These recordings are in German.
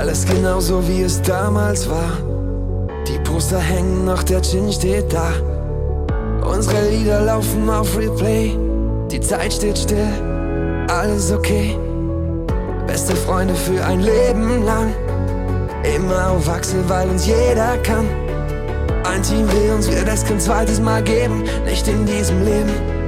Alles genauso wie es damals war. Die Poster hängen noch, der Gin steht da. Unsere Lieder laufen auf Replay. Die Zeit steht still, alles okay. Beste Freunde für ein Leben lang. Immer auf Achse, weil uns jeder kann. Ein Team will uns, wird es kein zweites Mal geben. Nicht in diesem Leben.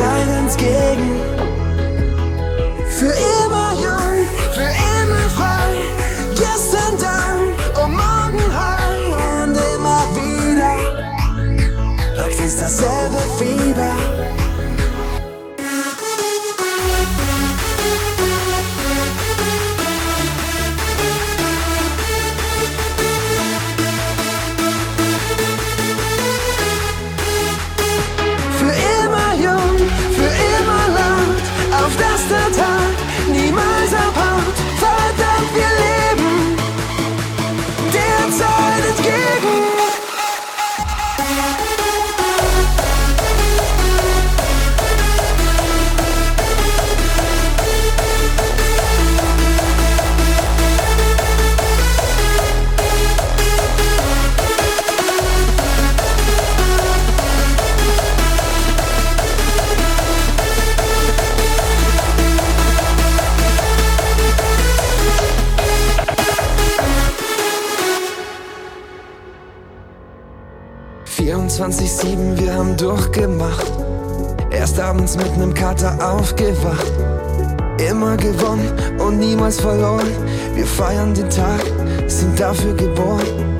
Zeit entgegen. Für immer ...24-7, wir haben durchgemacht. Erst abends mit nem Kater aufgewacht. Immer gewonnen und niemals verloren. Wir feiern den Tag, sind dafür geboren.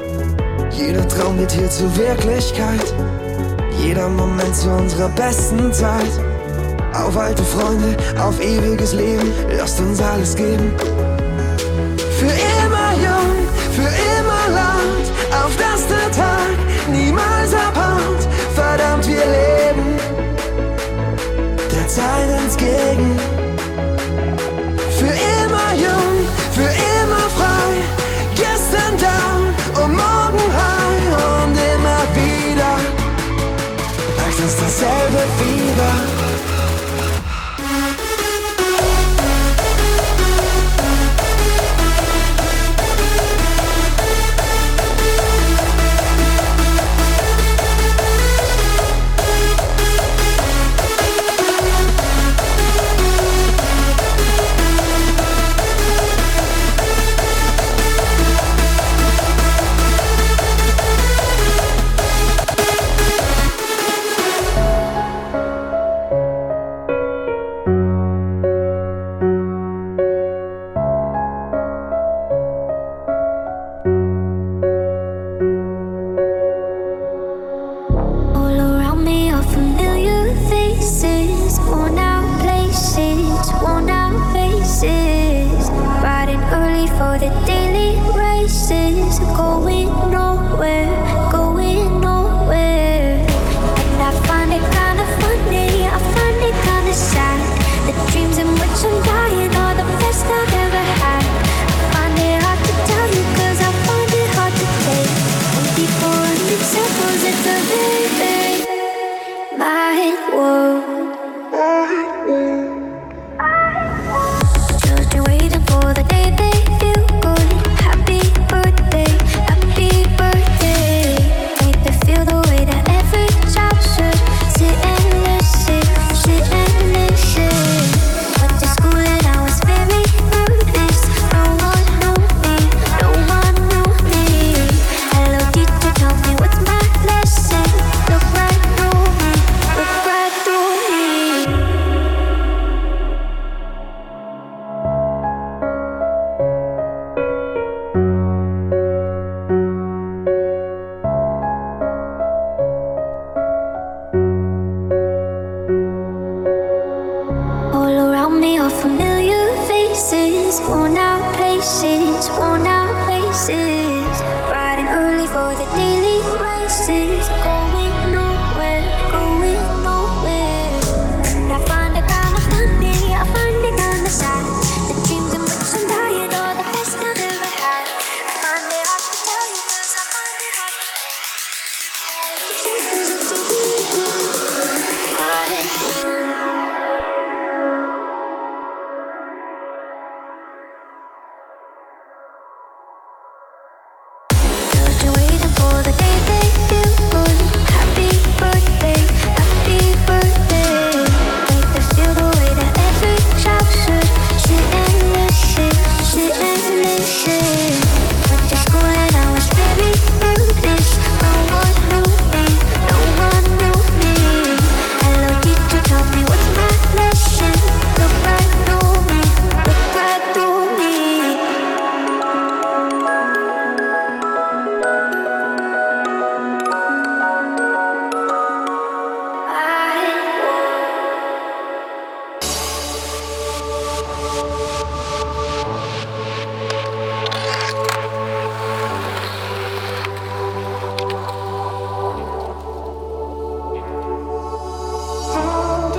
Jeder Traum wird hier zur Wirklichkeit. Jeder Moment zu unserer besten Zeit. Auf alte Freunde, auf ewiges Leben, lasst uns alles geben. Zeit entgegen. Für immer jung, für immer frei. Gestern down und morgen high. Und immer wieder packt uns dasselbe Fieber.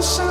the sun.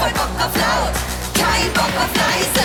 Voll Bock auf laut, kein Bock auf leise.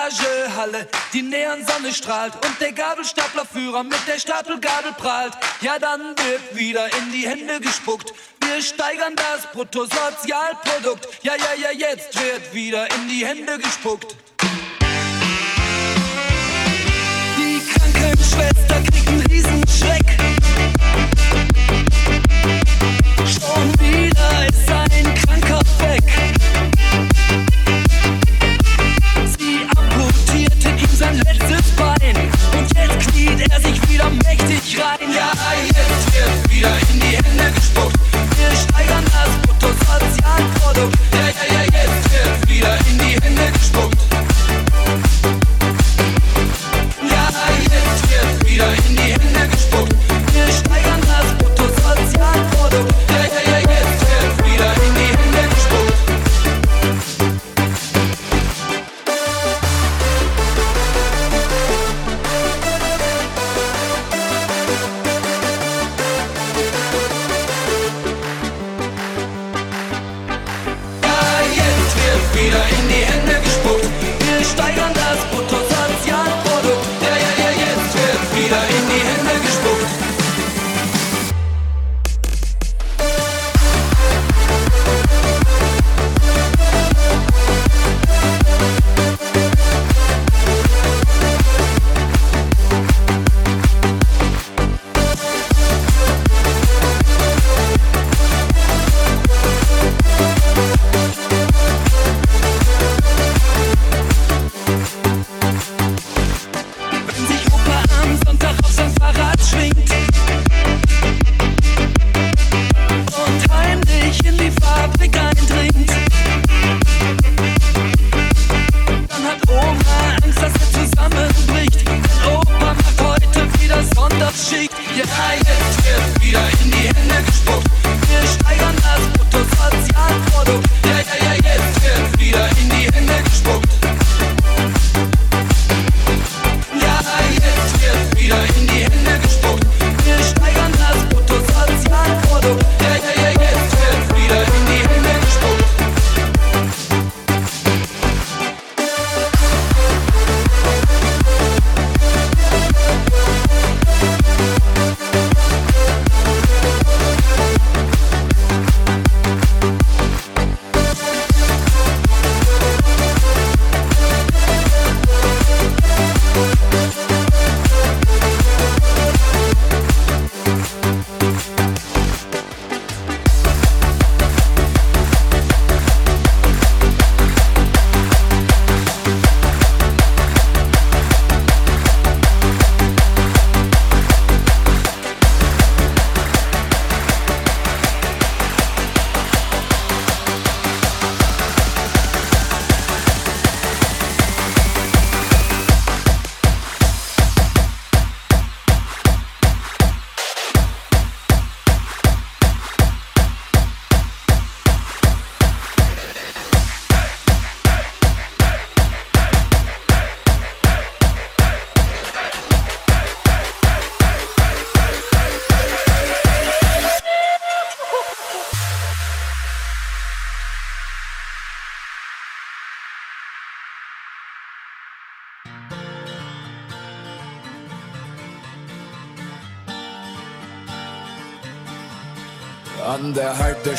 Garagehalle, die Neonsonne strahlt und der Gabelstaplerführer mit der Stapelgabel prahlt. Ja, dann wird wieder in die Hände gespuckt. Wir steigern das Bruttosozialprodukt. Ja, ja, ja, jetzt wird wieder in die Hände gespuckt. Die Krankenschwester kriegt einen Riesenschreck. Schon wieder ist ein Kranker weg. letztes Bein. Und jetzt kniet er sich wieder mächtig rein. Ja, jetzt wird wieder in die Hände gespuckt. Wir steigern das Bruttosozialprodukt. Ja, ja, ja, jetzt wird wieder in die Hände gespuckt.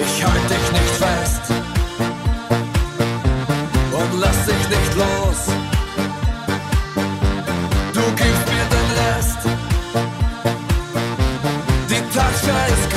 Ich halt dich nicht fest und lass dich nicht los. Du gibst mir den Rest. Die Tasche ist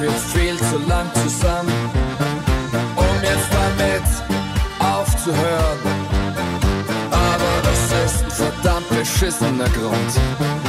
wir viel zu lang zusammen, um jetzt damit aufzuhören. Aber das ist ein verdammt beschissener Grund.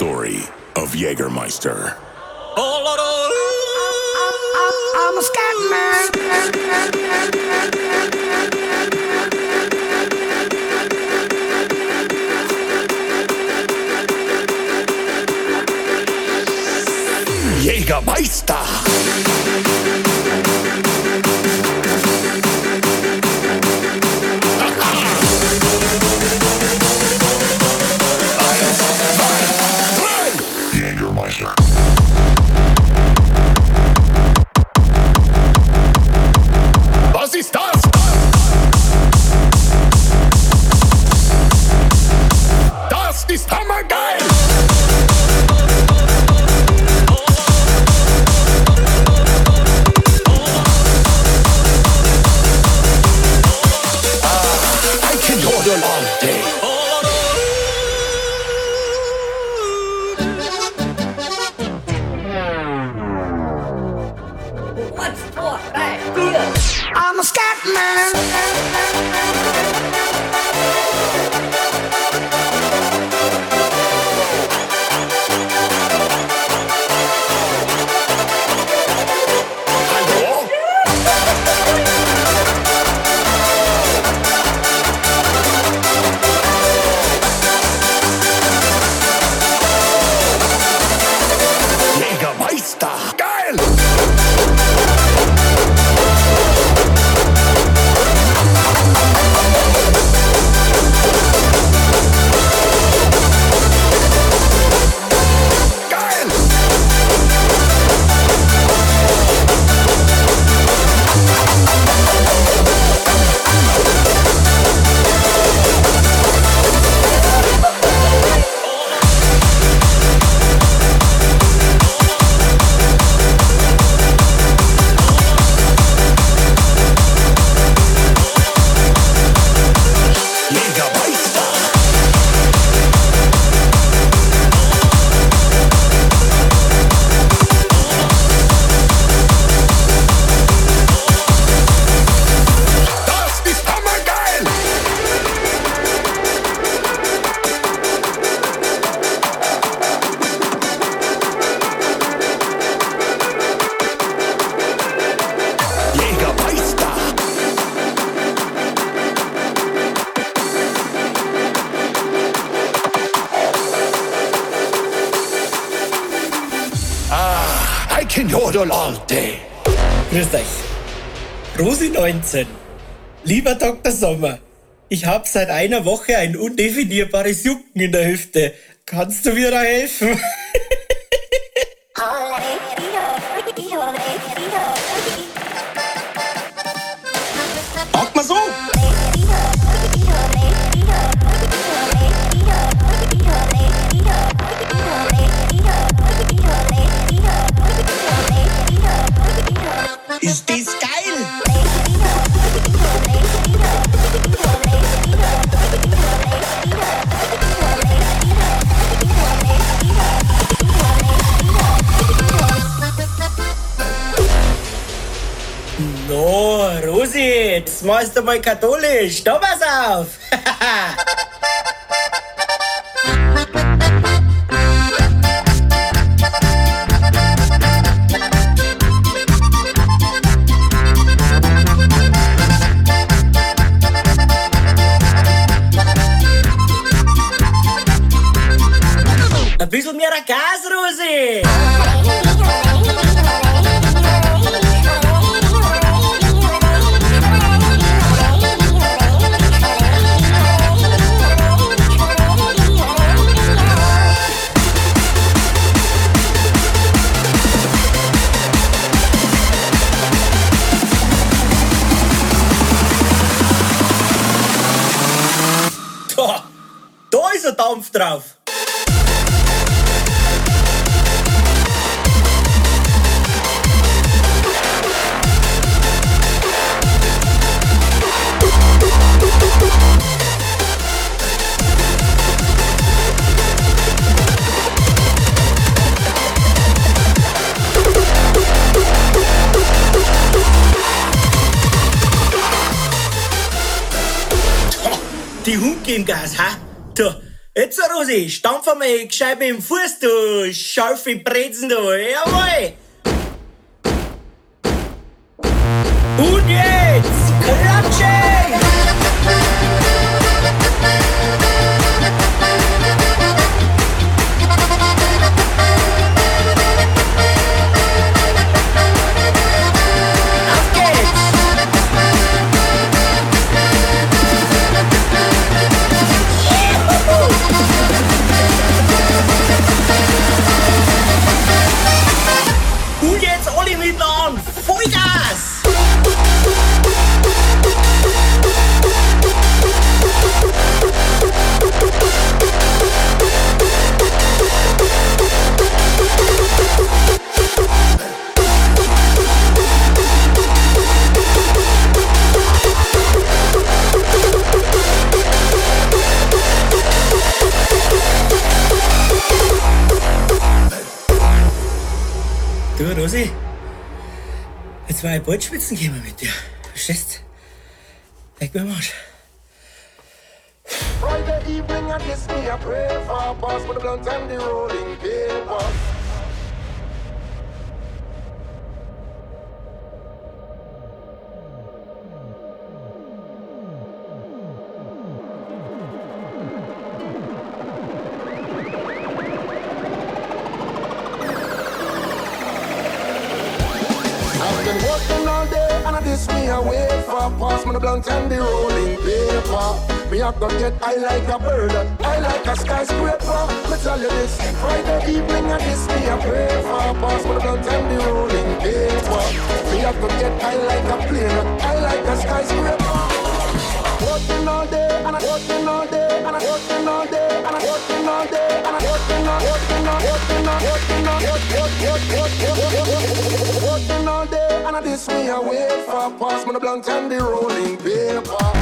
Gary of Jägermeister. I'm a. Jägermeister. 19. Lieber Dr. Sommer, ich habe seit einer Woche ein undefinierbares Jucken in der Hüfte. Kannst du mir da helfen? nós também católicos. Toma salve! Avisa-me a casa, Rosie! Die Hunde im Gas, ha? Da, Jetzt, Rosi, stampf einmal gescheit mit dem Fuß, du scharfe Brezen, du. Jawohl! Und jetzt, Du, Rosi, jetzt war ich bald schwitzen mit dir. Verstehst? Mir am Arsch. Friday evening, I kiss me, I pray for pass for the blunt and the rolling paper. Blunt and the rolling paper. Me I go get I like a bird, I like a skyscraper. Me tell you this, Friday evening I this me I pray for pass me the blunt and the rolling paper. Me I go get I like a plane, I like a skyscraper. Working all day and I'm working all day and I'm working all day and I'm working all day and I working all working all working all working all working all day and I this me wait for pass me the blunt and the rolling paper.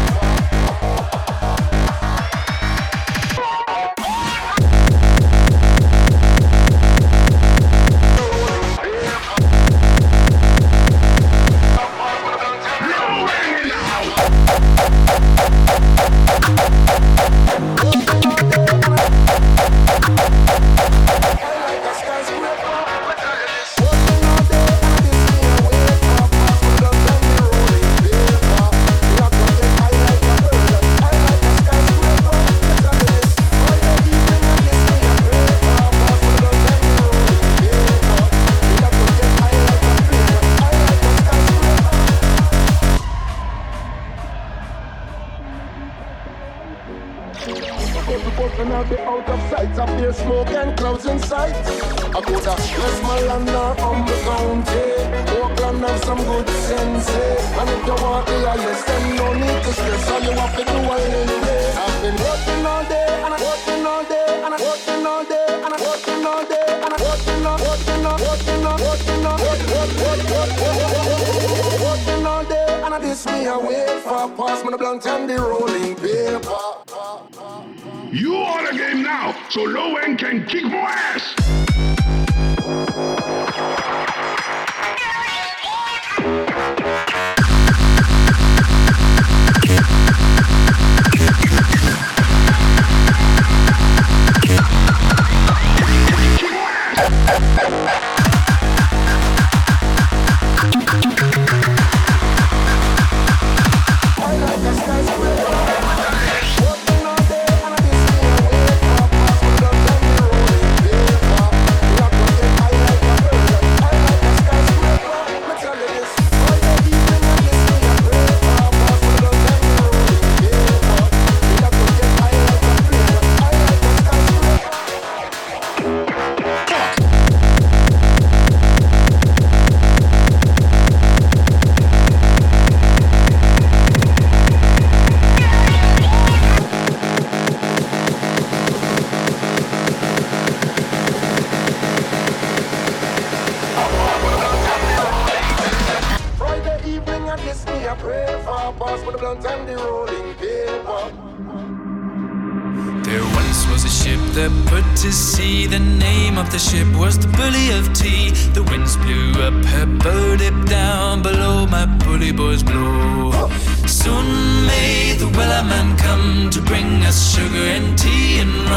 Everybody now be out of sight. Up there smoke and clouds in sight. I go to Westmoreland or Humble County. Oakland have some good sense. eh. And if you want the highest, then no need to stress. All you have to do is day. I've been working all day and I'm working all day and I'm working all day and I'm working all day and I'm working all working all working all working all work work work work work working all day and I this me I wait for pass me the blunt and the rolling paper. You are the game now, so low end can kick more ass. Friday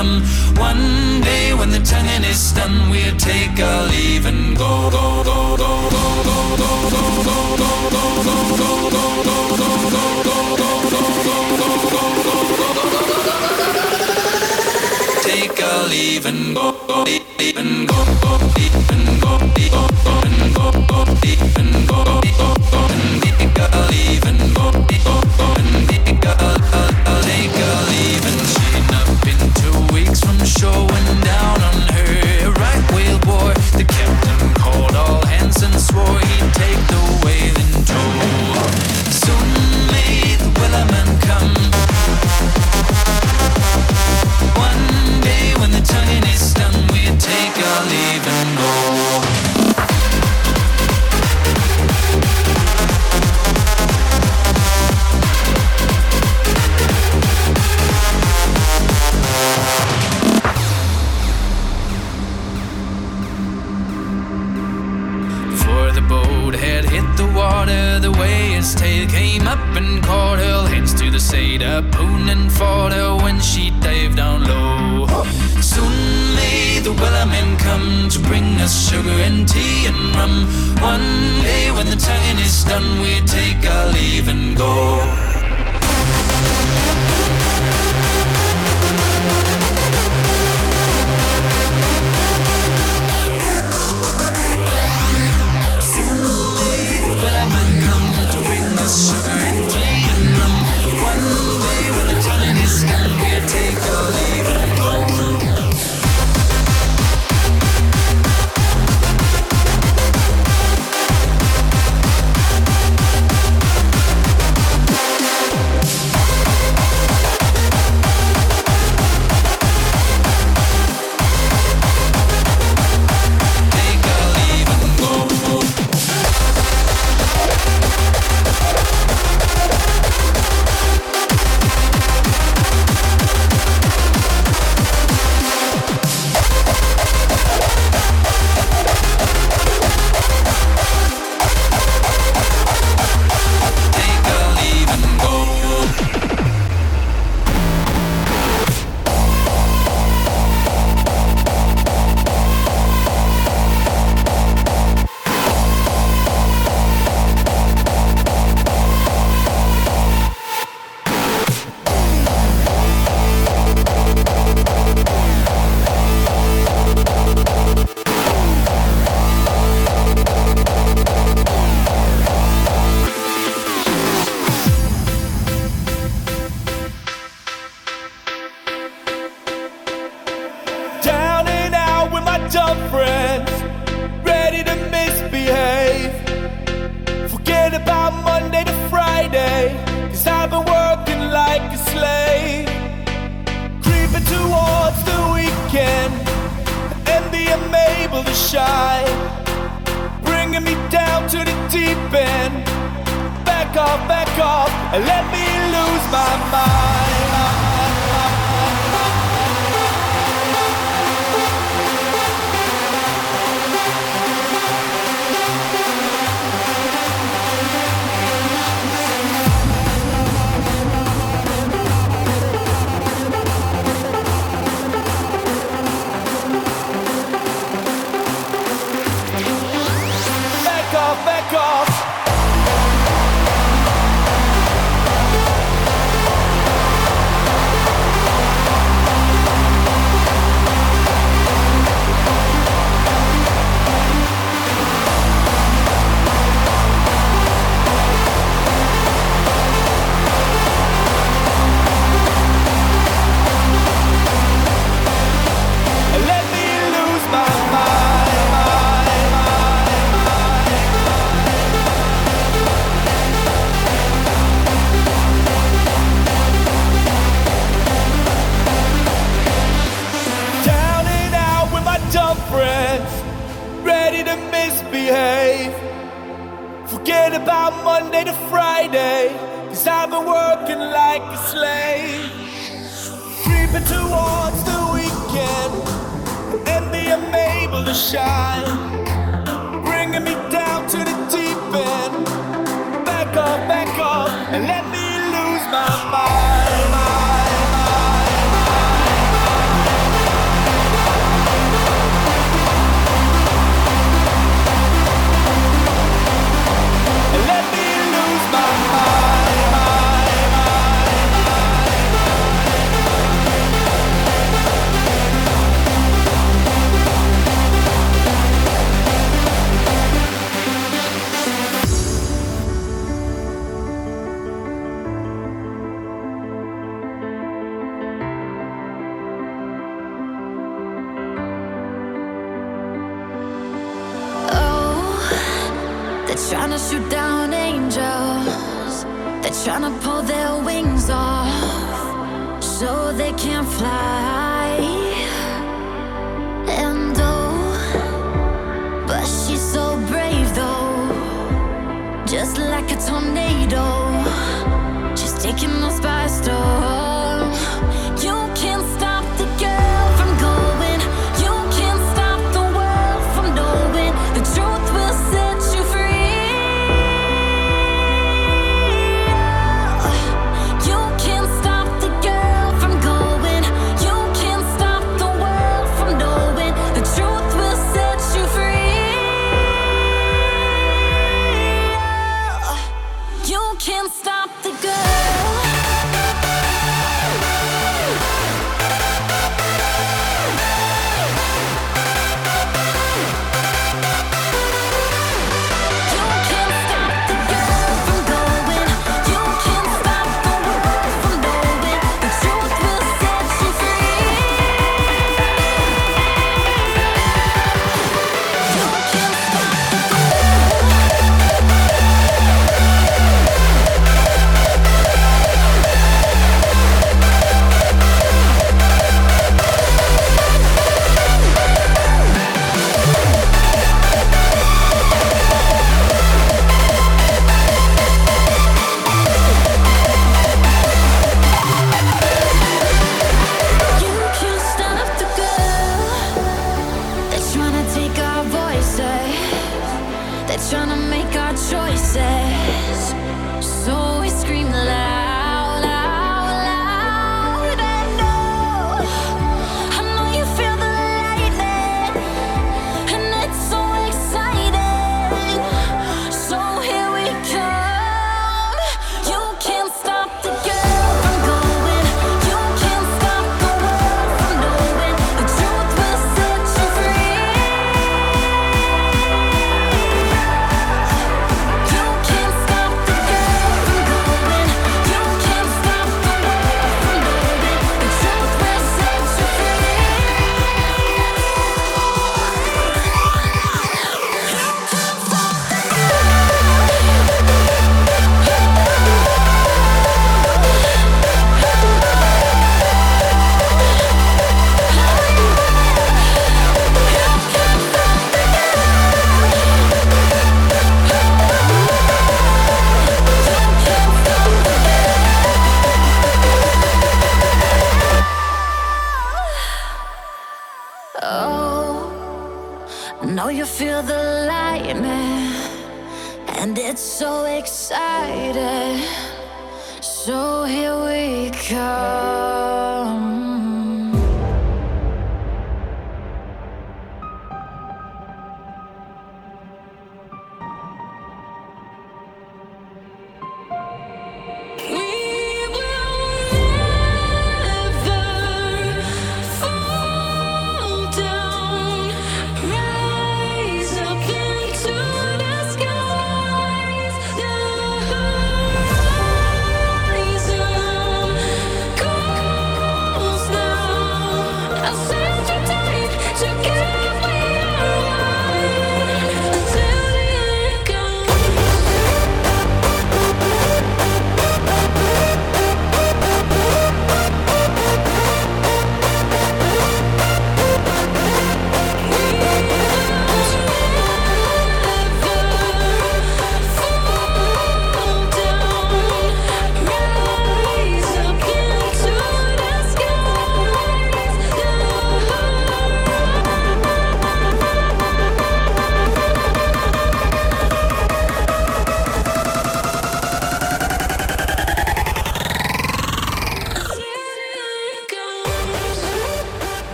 from. One day when the tonguing is done, we'll take our leave and go, go, go, go, go, go, go, go, go, go, go, go, go, go, go, go, go, go,